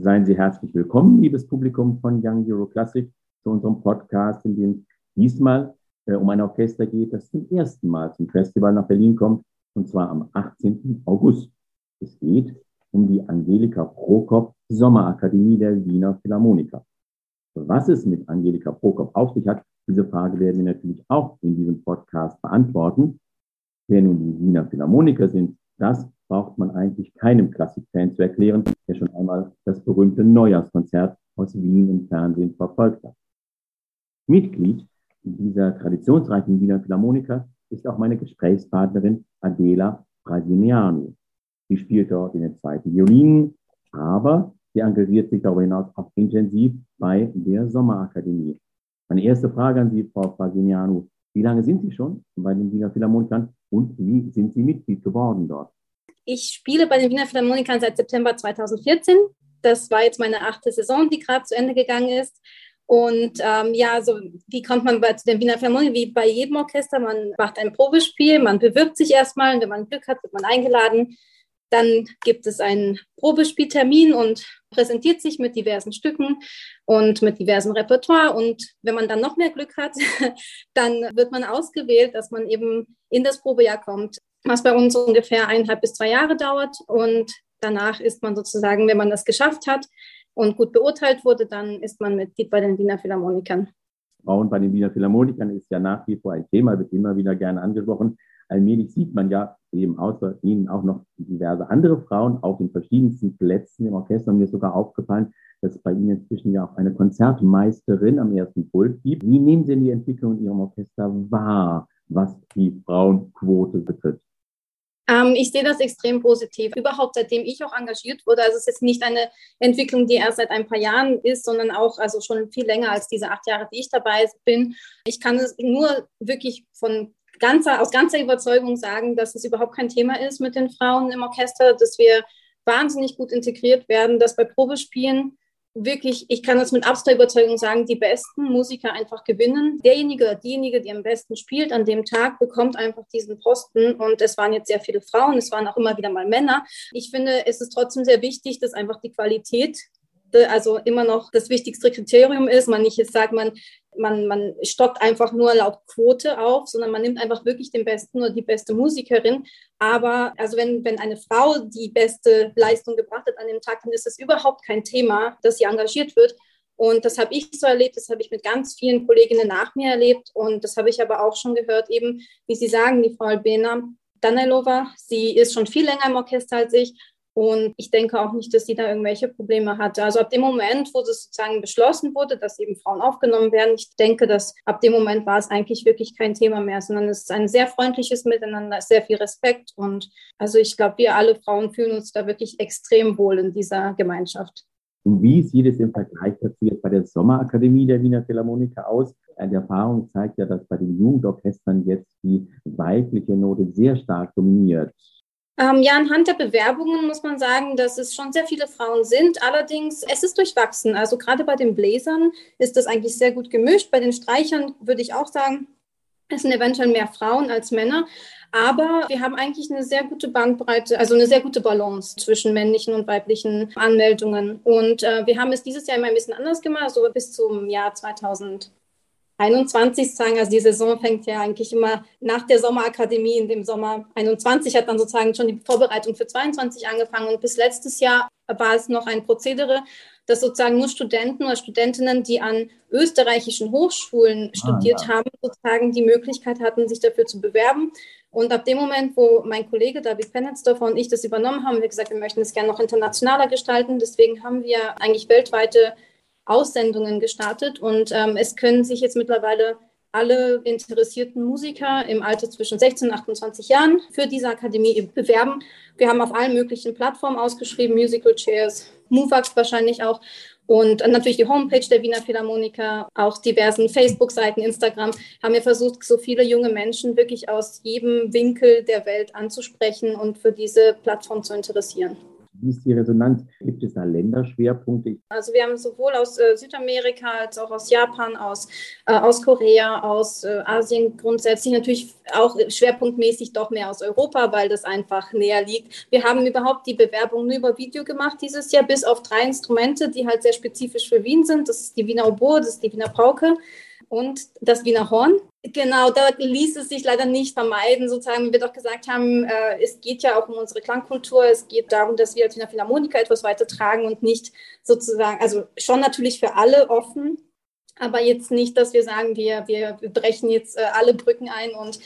Seien Sie herzlich willkommen, liebes Publikum von Young Euro Classic, zu unserem Podcast, in dem diesmal äh, um ein Orchester geht, das zum ersten Mal zum Festival nach Berlin kommt, und zwar am 18. August. Es geht um die Angelika Prokop Sommerakademie der Wiener Philharmoniker. Was es mit Angelika Prokop auf sich hat, diese Frage werden wir natürlich auch in diesem Podcast beantworten. Wer nun die Wiener Philharmoniker sind, das braucht man eigentlich keinem Klassikfan zu erklären, der schon einmal das berühmte Neujahrskonzert aus Wien im Fernsehen verfolgt hat. Mitglied dieser traditionsreichen Wiener Philharmoniker ist auch meine Gesprächspartnerin Adela Brasiliano. Sie spielt dort in den zweiten Violinen, aber sie engagiert sich darüber hinaus auch intensiv bei der Sommerakademie. Meine erste Frage an Sie, Frau Brasiliano. Wie lange sind Sie schon bei den Wiener Philharmonikern und wie sind Sie Mitglied geworden dort? Ich spiele bei den Wiener Philharmonikern seit September 2014. Das war jetzt meine achte Saison, die gerade zu Ende gegangen ist. Und ähm, ja, so wie kommt man bei, zu den Wiener Philharmonikern? Wie bei jedem Orchester, man macht ein Probespiel, man bewirbt sich erstmal, und wenn man Glück hat, wird man eingeladen. Dann gibt es einen Probespieltermin und präsentiert sich mit diversen Stücken und mit diversem Repertoire. Und wenn man dann noch mehr Glück hat, dann wird man ausgewählt, dass man eben in das Probejahr kommt was bei uns ungefähr eineinhalb bis zwei Jahre dauert. Und danach ist man sozusagen, wenn man das geschafft hat und gut beurteilt wurde, dann ist man Mitglied bei den Wiener Philharmonikern. Frauen bei den Wiener Philharmonikern ist ja nach wie vor ein Thema, wird immer wieder gerne angesprochen. Allmählich sieht man ja eben außer ihnen auch noch diverse andere Frauen auf den verschiedensten Plätzen im Orchester. Mir ist sogar aufgefallen, dass es bei Ihnen inzwischen ja auch eine Konzertmeisterin am ersten Pult gibt. Wie nehmen Sie denn die Entwicklung in Ihrem Orchester wahr, was die Frauenquote betrifft? Ähm, ich sehe das extrem positiv. Überhaupt seitdem ich auch engagiert wurde. Also es ist nicht eine Entwicklung, die erst seit ein paar Jahren ist, sondern auch also schon viel länger als diese acht Jahre, die ich dabei bin. Ich kann es nur wirklich von ganzer, aus ganzer Überzeugung sagen, dass es überhaupt kein Thema ist mit den Frauen im Orchester, dass wir wahnsinnig gut integriert werden, dass bei Probespielen wirklich, ich kann das mit absoluter Überzeugung sagen, die besten Musiker einfach gewinnen. Derjenige, diejenige, die am besten spielt an dem Tag, bekommt einfach diesen Posten. Und es waren jetzt sehr viele Frauen, es waren auch immer wieder mal Männer. Ich finde, es ist trotzdem sehr wichtig, dass einfach die Qualität also immer noch das wichtigste Kriterium ist. Man nicht jetzt sagt, man, man, man stockt einfach nur laut Quote auf, sondern man nimmt einfach wirklich den besten oder die beste Musikerin. Aber also wenn, wenn eine Frau die beste Leistung gebracht hat an dem Tag, dann ist es überhaupt kein Thema, dass sie engagiert wird. Und das habe ich so erlebt, das habe ich mit ganz vielen Kolleginnen nach mir erlebt. Und das habe ich aber auch schon gehört, eben, wie Sie sagen, die Frau Albena Danilova, sie ist schon viel länger im Orchester als ich und ich denke auch nicht, dass sie da irgendwelche Probleme hatte. Also ab dem Moment, wo es sozusagen beschlossen wurde, dass eben Frauen aufgenommen werden, ich denke, dass ab dem Moment war es eigentlich wirklich kein Thema mehr, sondern es ist ein sehr freundliches Miteinander, sehr viel Respekt. Und also ich glaube, wir alle Frauen fühlen uns da wirklich extrem wohl in dieser Gemeinschaft. Und wie sieht es im Vergleich dazu jetzt bei der Sommerakademie der Wiener Philharmoniker aus? Die Erfahrung zeigt ja, dass bei den Jugendorchestern jetzt die weibliche Note sehr stark dominiert. Ähm, ja, anhand der Bewerbungen muss man sagen, dass es schon sehr viele Frauen sind. Allerdings, es ist durchwachsen. Also gerade bei den Bläsern ist das eigentlich sehr gut gemischt. Bei den Streichern würde ich auch sagen, es sind eventuell mehr Frauen als Männer. Aber wir haben eigentlich eine sehr gute Bandbreite, also eine sehr gute Balance zwischen männlichen und weiblichen Anmeldungen. Und äh, wir haben es dieses Jahr immer ein bisschen anders gemacht, so bis zum Jahr 2000. 21 sagen, also die Saison fängt ja eigentlich immer nach der Sommerakademie in dem Sommer 21 hat dann sozusagen schon die Vorbereitung für 22 angefangen und bis letztes Jahr war es noch ein Prozedere, dass sozusagen nur Studenten oder Studentinnen, die an österreichischen Hochschulen studiert ah, ja. haben, sozusagen die Möglichkeit hatten, sich dafür zu bewerben. Und ab dem Moment, wo mein Kollege David Penetzdorfer und ich das übernommen haben, haben wir gesagt, wir möchten es gerne noch internationaler gestalten. Deswegen haben wir eigentlich weltweite Aussendungen gestartet und ähm, es können sich jetzt mittlerweile alle interessierten Musiker im Alter zwischen 16 und 28 Jahren für diese Akademie bewerben. Wir haben auf allen möglichen Plattformen ausgeschrieben, Musical Chairs, MoveUp wahrscheinlich auch und natürlich die Homepage der Wiener Philharmoniker, auch diversen Facebook-Seiten, Instagram, haben wir versucht, so viele junge Menschen wirklich aus jedem Winkel der Welt anzusprechen und für diese Plattform zu interessieren. Wie ist die Resonanz? Gibt es da Länderschwerpunkte? Also wir haben sowohl aus äh, Südamerika als auch aus Japan, aus, äh, aus Korea, aus äh, Asien grundsätzlich natürlich auch schwerpunktmäßig doch mehr aus Europa, weil das einfach näher liegt. Wir haben überhaupt die Bewerbung nur über Video gemacht dieses Jahr, bis auf drei Instrumente, die halt sehr spezifisch für Wien sind. Das ist die Wiener Oboe, das ist die Wiener Pauke und das Wiener Horn. Genau, da ließ es sich leider nicht vermeiden, sozusagen, wie wir doch gesagt haben, äh, es geht ja auch um unsere Klangkultur, es geht darum, dass wir als Wiener Philharmoniker etwas weitertragen und nicht sozusagen, also schon natürlich für alle offen, aber jetzt nicht, dass wir sagen, wir, wir brechen jetzt äh, alle Brücken ein und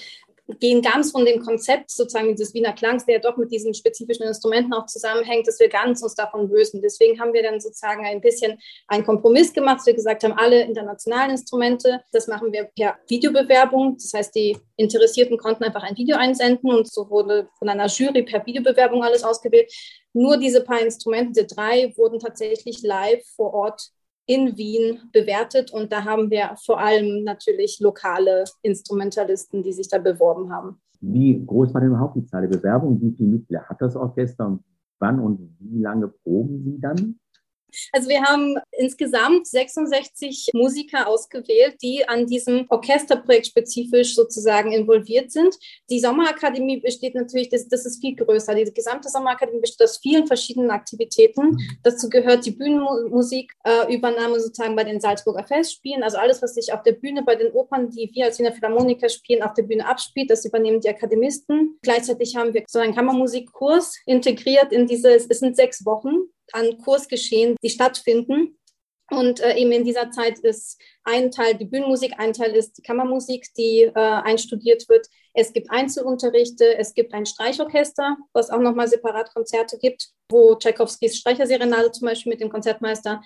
gehen ganz von dem Konzept sozusagen des Wiener Klangs, der doch mit diesen spezifischen Instrumenten auch zusammenhängt, dass wir ganz uns davon lösen. Deswegen haben wir dann sozusagen ein bisschen einen Kompromiss gemacht, dass wir gesagt haben, alle internationalen Instrumente, das machen wir per Videobewerbung. Das heißt, die Interessierten konnten einfach ein Video einsenden und so wurde von einer Jury per Videobewerbung alles ausgewählt. Nur diese paar Instrumente, diese drei, wurden tatsächlich live vor Ort in Wien bewertet und da haben wir vor allem natürlich lokale Instrumentalisten, die sich da beworben haben. Wie groß war denn überhaupt die Zahl der Bewerbungen? Wie viele Mitglieder hat das Orchester wann und wie lange proben Sie dann? Also wir haben insgesamt 66 Musiker ausgewählt, die an diesem Orchesterprojekt spezifisch sozusagen involviert sind. Die Sommerakademie besteht natürlich, das, das ist viel größer. Die gesamte Sommerakademie besteht aus vielen verschiedenen Aktivitäten. Dazu gehört die Bühnenmusik, äh, sozusagen bei den Salzburger Festspielen. Also alles, was sich auf der Bühne bei den Opern, die wir als Wiener Philharmoniker spielen, auf der Bühne abspielt, das übernehmen die Akademisten. Gleichzeitig haben wir so einen Kammermusikkurs integriert in diese, es sind sechs Wochen an Kursgeschehen, die stattfinden. Und äh, eben in dieser Zeit ist ein Teil die Bühnenmusik, ein Teil ist die Kammermusik, die äh, einstudiert wird. Es gibt Einzelunterrichte, es gibt ein Streichorchester, was auch nochmal separat Konzerte gibt, wo Tchaikovskis Streicherserenade zum Beispiel mit dem Konzertmeister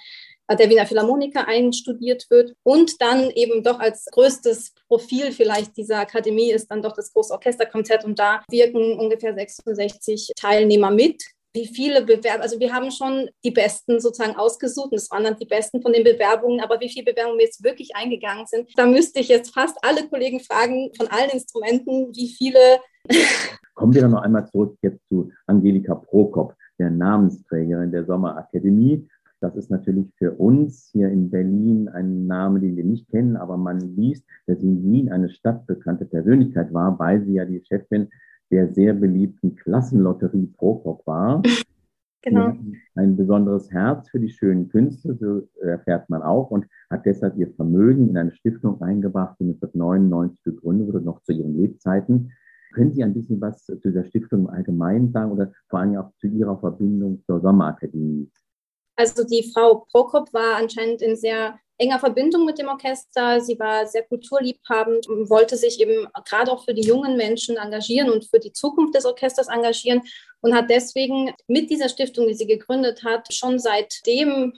äh, der Wiener Philharmoniker einstudiert wird. Und dann eben doch als größtes Profil vielleicht dieser Akademie ist dann doch das große Orchesterkonzert und da wirken ungefähr 66 Teilnehmer mit wie viele Bewerber, also wir haben schon die Besten sozusagen ausgesucht und es waren dann die Besten von den Bewerbungen, aber wie viele Bewerbungen jetzt wirklich eingegangen sind, da müsste ich jetzt fast alle Kollegen fragen von allen Instrumenten, wie viele. Kommen wir dann noch einmal zurück jetzt zu Angelika Prokop, der Namensträgerin der Sommerakademie. Das ist natürlich für uns hier in Berlin ein Name, den wir nicht kennen, aber man liest, dass sie in Wien eine stadtbekannte Persönlichkeit war, weil sie ja die Chefin der sehr beliebten Klassenlotterie Prokop war. Genau. Ein besonderes Herz für die schönen Künste, so erfährt man auch, und hat deshalb ihr Vermögen in eine Stiftung eingebracht, die 1999 gegründet wurde, noch zu ihren Lebzeiten. Können Sie ein bisschen was zu dieser Stiftung im Allgemeinen sagen oder vor allem auch zu Ihrer Verbindung zur Sommerakademie? Also die Frau Prokop war anscheinend in sehr enger Verbindung mit dem Orchester. Sie war sehr kulturliebhabend und wollte sich eben gerade auch für die jungen Menschen engagieren und für die Zukunft des Orchesters engagieren und hat deswegen mit dieser Stiftung, die sie gegründet hat, schon seitdem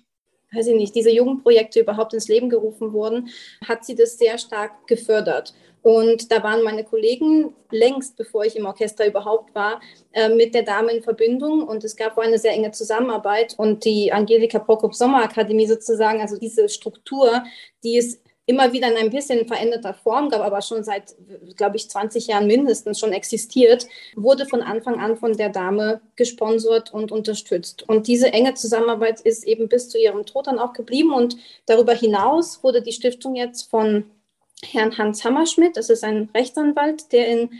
weiß ich nicht, diese Jugendprojekte überhaupt ins Leben gerufen wurden, hat sie das sehr stark gefördert. Und da waren meine Kollegen längst, bevor ich im Orchester überhaupt war, äh, mit der Dame in Verbindung. Und es gab eine sehr enge Zusammenarbeit. Und die Angelika Prokop Sommerakademie sozusagen, also diese Struktur, die ist immer wieder in ein bisschen veränderter Form gab, aber schon seit, glaube ich, 20 Jahren mindestens schon existiert, wurde von Anfang an von der Dame gesponsert und unterstützt. Und diese enge Zusammenarbeit ist eben bis zu ihrem Tod dann auch geblieben. Und darüber hinaus wurde die Stiftung jetzt von Herrn Hans Hammerschmidt, das ist ein Rechtsanwalt, der in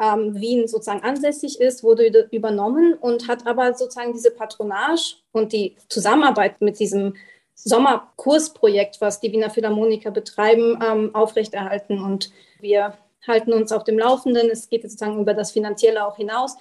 ähm, Wien sozusagen ansässig ist, wurde übernommen und hat aber sozusagen diese Patronage und die Zusammenarbeit mit diesem Sommerkursprojekt, was die Wiener Philharmoniker betreiben, ähm, aufrechterhalten. Und wir halten uns auf dem Laufenden. Es geht sozusagen über das Finanzielle auch hinaus.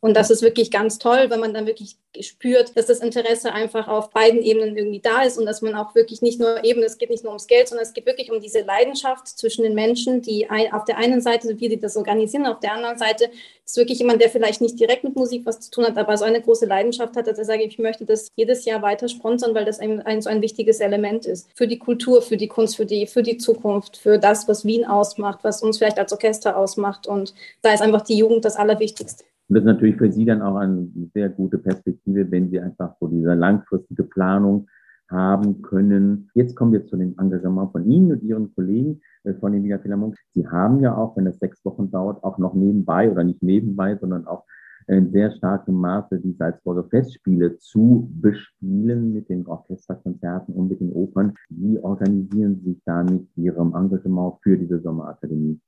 Und das ist wirklich ganz toll, wenn man dann wirklich spürt, dass das Interesse einfach auf beiden Ebenen irgendwie da ist und dass man auch wirklich nicht nur eben, es geht nicht nur ums Geld, sondern es geht wirklich um diese Leidenschaft zwischen den Menschen, die ein, auf der einen Seite, wie die das organisieren, auf der anderen Seite ist wirklich jemand, der vielleicht nicht direkt mit Musik was zu tun hat, aber so eine große Leidenschaft hat, dass er sagt, ich möchte das jedes Jahr weiter sponsern, weil das ein, ein so ein wichtiges Element ist für die Kultur, für die Kunst, für die, für die Zukunft, für das, was Wien ausmacht, was uns vielleicht als Orchester ausmacht. Und da ist einfach die Jugend das Allerwichtigste. Und das ist natürlich für Sie dann auch eine sehr gute Perspektive, wenn Sie einfach so diese langfristige Planung haben können. Jetzt kommen wir zu dem Engagement von Ihnen und Ihren Kollegen äh, von den Wiener Philharmonik. Sie haben ja auch, wenn das sechs Wochen dauert, auch noch nebenbei oder nicht nebenbei, sondern auch in sehr starkem Maße die Salzburger Festspiele zu bespielen mit den Orchesterkonzerten und mit den Opern. Wie organisieren Sie sich da mit Ihrem Engagement für diese Sommerakademie?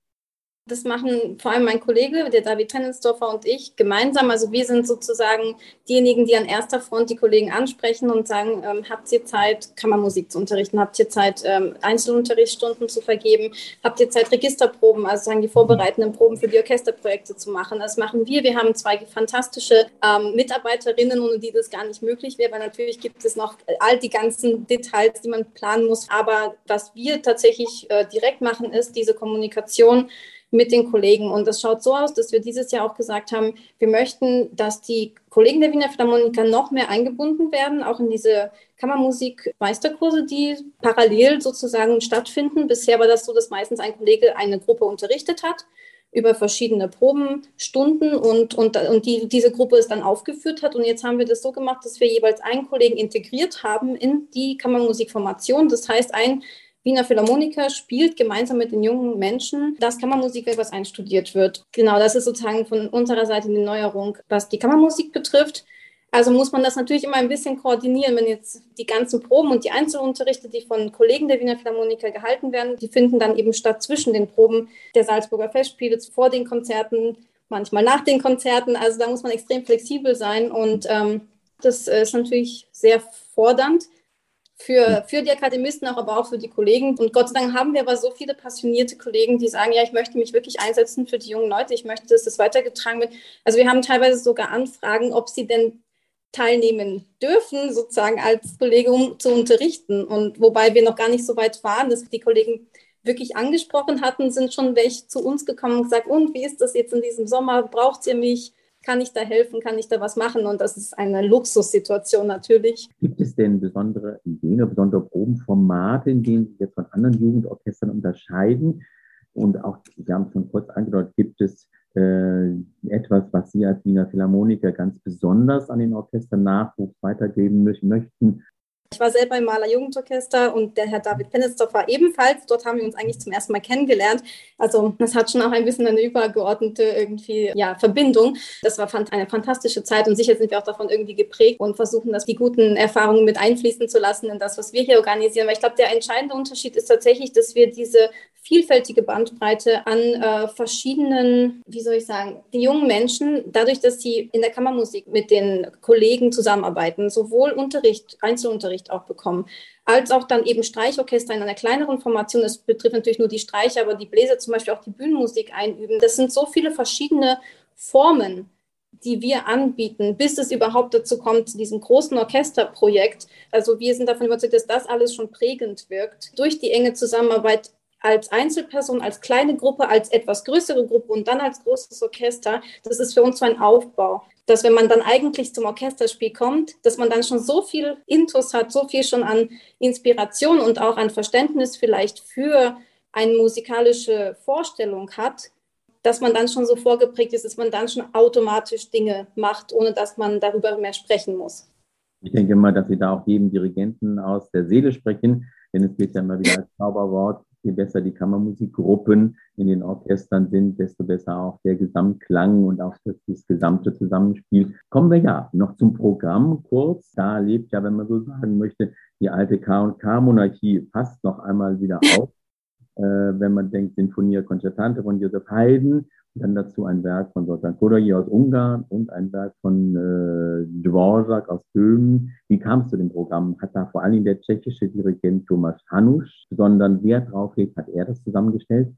Das machen vor allem mein Kollege, der David Tennensdorfer und ich gemeinsam. Also wir sind sozusagen diejenigen, die an erster Front die Kollegen ansprechen und sagen, ähm, habt ihr Zeit, Kammermusik zu unterrichten? Habt ihr Zeit, ähm, Einzelunterrichtsstunden zu vergeben? Habt ihr Zeit, Registerproben, also sagen die vorbereitenden Proben für die Orchesterprojekte zu machen? Das machen wir. Wir haben zwei fantastische ähm, Mitarbeiterinnen, ohne die das gar nicht möglich wäre, weil natürlich gibt es noch all die ganzen Details, die man planen muss. Aber was wir tatsächlich äh, direkt machen, ist diese Kommunikation mit den Kollegen. Und das schaut so aus, dass wir dieses Jahr auch gesagt haben, wir möchten, dass die Kollegen der Wiener Philharmoniker noch mehr eingebunden werden, auch in diese Kammermusik-Meisterkurse, die parallel sozusagen stattfinden. Bisher war das so, dass meistens ein Kollege eine Gruppe unterrichtet hat über verschiedene Probenstunden und, und, und die, diese Gruppe es dann aufgeführt hat. Und jetzt haben wir das so gemacht, dass wir jeweils einen Kollegen integriert haben in die Kammermusikformation. Das heißt, ein Wiener Philharmoniker spielt gemeinsam mit den jungen Menschen das Kammermusikwerk, was einstudiert wird. Genau, das ist sozusagen von unserer Seite die Neuerung, was die Kammermusik betrifft. Also muss man das natürlich immer ein bisschen koordinieren, wenn jetzt die ganzen Proben und die Einzelunterrichte, die von Kollegen der Wiener Philharmoniker gehalten werden, die finden dann eben statt zwischen den Proben der Salzburger Festspiele, vor den Konzerten, manchmal nach den Konzerten. Also da muss man extrem flexibel sein und ähm, das ist natürlich sehr fordernd für, für die Akademisten, auch, aber auch für die Kollegen. Und Gott sei Dank haben wir aber so viele passionierte Kollegen, die sagen, ja, ich möchte mich wirklich einsetzen für die jungen Leute, ich möchte, dass das weitergetragen wird. Also wir haben teilweise sogar Anfragen, ob sie denn teilnehmen dürfen, sozusagen als Kollege um zu unterrichten. Und wobei wir noch gar nicht so weit waren, dass die Kollegen wirklich angesprochen hatten, sind schon welche zu uns gekommen und gesagt, und wie ist das jetzt in diesem Sommer? Braucht ihr mich? Kann ich da helfen, kann ich da was machen? Und das ist eine Luxussituation natürlich. Gibt es denn besondere Ideen oder besondere Probenformate, in denen Sie jetzt von anderen Jugendorchestern unterscheiden? Und auch, Sie haben schon kurz angedeutet, gibt es äh, etwas, was Sie als Wiener Philharmoniker ganz besonders an den Orchestern Nachwuchs weitergeben möchten? Ich war selber im Maler Jugendorchester und der Herr David Pennesdorf war ebenfalls. Dort haben wir uns eigentlich zum ersten Mal kennengelernt. Also das hat schon auch ein bisschen eine übergeordnete irgendwie ja, Verbindung. Das war eine fantastische Zeit und sicher sind wir auch davon irgendwie geprägt und versuchen, dass die guten Erfahrungen mit einfließen zu lassen in das, was wir hier organisieren. Weil ich glaube, der entscheidende Unterschied ist tatsächlich, dass wir diese vielfältige Bandbreite an äh, verschiedenen, wie soll ich sagen, die jungen Menschen, dadurch, dass sie in der Kammermusik mit den Kollegen zusammenarbeiten, sowohl Unterricht, Einzelunterricht auch bekommen, als auch dann eben Streichorchester in einer kleineren Formation. Das betrifft natürlich nur die Streicher, aber die Bläser zum Beispiel auch die Bühnenmusik einüben. Das sind so viele verschiedene Formen, die wir anbieten, bis es überhaupt dazu kommt, zu diesem großen Orchesterprojekt. Also wir sind davon überzeugt, dass das alles schon prägend wirkt. Durch die enge Zusammenarbeit als Einzelperson, als kleine Gruppe, als etwas größere Gruppe und dann als großes Orchester, das ist für uns so ein Aufbau. Dass wenn man dann eigentlich zum Orchesterspiel kommt, dass man dann schon so viel Intus hat, so viel schon an Inspiration und auch an Verständnis vielleicht für eine musikalische Vorstellung hat, dass man dann schon so vorgeprägt ist, dass man dann schon automatisch Dinge macht, ohne dass man darüber mehr sprechen muss. Ich denke mal, dass Sie da auch jedem Dirigenten aus der Seele sprechen, denn es geht ja immer wieder als Zauberwort je besser die Kammermusikgruppen in den Orchestern sind, desto besser auch der Gesamtklang und auch das, das gesamte Zusammenspiel. Kommen wir ja noch zum Programm kurz. Da lebt ja, wenn man so sagen möchte, die alte K&K-Monarchie fast noch einmal wieder auf. Äh, wenn man denkt, Sinfonia Concertante von Josef Haydn, dann dazu ein Werk von Zoltan Kodayi aus Ungarn und ein Werk von äh, Dvorak aus Böhmen. Wie kam es zu dem Programm? Hat da vor allem der tschechische Dirigent Thomas Hanusch besonderen Wert drauf gelegt? Hat er das zusammengestellt?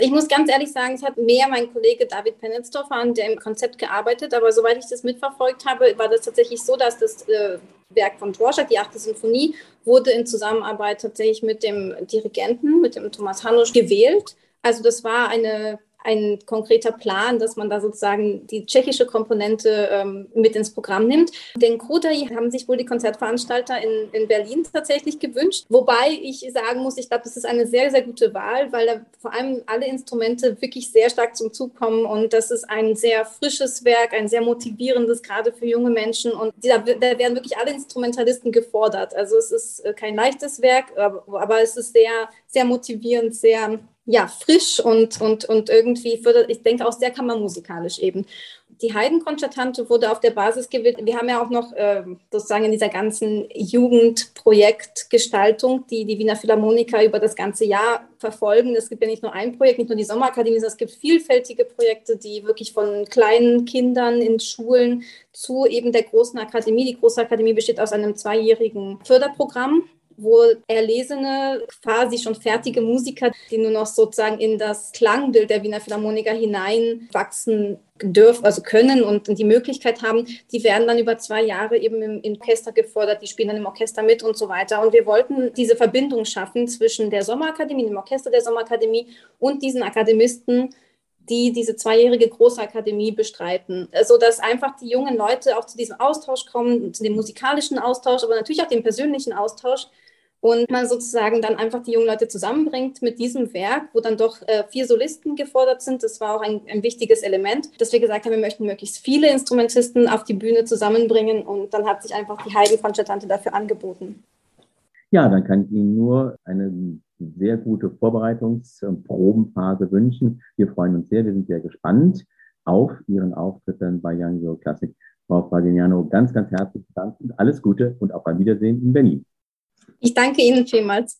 Ich muss ganz ehrlich sagen, es hat mehr mein Kollege David Penitzdorfer an dem Konzept gearbeitet, aber soweit ich das mitverfolgt habe, war das tatsächlich so, dass das äh, Werk von Dvorak, die achte Sinfonie, wurde in Zusammenarbeit tatsächlich mit dem Dirigenten, mit dem Thomas Hanusch gewählt. Also das war eine ein konkreter Plan, dass man da sozusagen die tschechische Komponente ähm, mit ins Programm nimmt. Den Kodai haben sich wohl die Konzertveranstalter in, in Berlin tatsächlich gewünscht. Wobei ich sagen muss, ich glaube, das ist eine sehr, sehr gute Wahl, weil da vor allem alle Instrumente wirklich sehr stark zum Zug kommen und das ist ein sehr frisches Werk, ein sehr motivierendes, gerade für junge Menschen und da, da werden wirklich alle Instrumentalisten gefordert. Also es ist äh, kein leichtes Werk, aber, aber es ist sehr, sehr motivierend, sehr ja, frisch und, und, und irgendwie fördert, ich denke auch sehr kammermusikalisch eben. die Heidenkonzertante wurde auf der Basis gewählt. Wir haben ja auch noch äh, sozusagen in dieser ganzen Jugendprojektgestaltung, die die Wiener Philharmoniker über das ganze Jahr verfolgen. Es gibt ja nicht nur ein Projekt, nicht nur die Sommerakademie, sondern es gibt vielfältige Projekte, die wirklich von kleinen Kindern in Schulen zu eben der großen Akademie. Die große Akademie besteht aus einem zweijährigen Förderprogramm wo erlesene, quasi schon fertige Musiker, die nur noch sozusagen in das Klangbild der Wiener Philharmoniker hineinwachsen dürfen, also können und die Möglichkeit haben, die werden dann über zwei Jahre eben im, Orchester gefordert, die spielen dann im Orchester mit und so weiter. Und wir wollten diese Verbindung schaffen zwischen der Sommerakademie, dem Orchester der Sommerakademie und diesen Akademisten, die diese zweijährige Großakademie bestreiten, sodass einfach die jungen Leute auch zu diesem Austausch kommen, zu dem musikalischen Austausch, aber natürlich auch dem persönlichen Austausch, und man sozusagen dann einfach die jungen Leute zusammenbringt mit diesem Werk, wo dann doch äh, vier Solisten gefordert sind. Das war auch ein, ein, wichtiges Element, dass wir gesagt haben, wir möchten möglichst viele Instrumentisten auf die Bühne zusammenbringen und dann hat sich einfach die Heidenkonzertante dafür angeboten. Ja, dann kann ich Ihnen nur eine sehr gute Vorbereitungs- und Probenphase wünschen. Wir freuen uns sehr, wir sind sehr gespannt auf Ihren Auftritt dann bei Young Euro Classic. Frau Fagignano, ganz, ganz herzlichen Dank und alles Gute und auf ein Wiedersehen in Berlin. Ich danke Ihnen vielmals.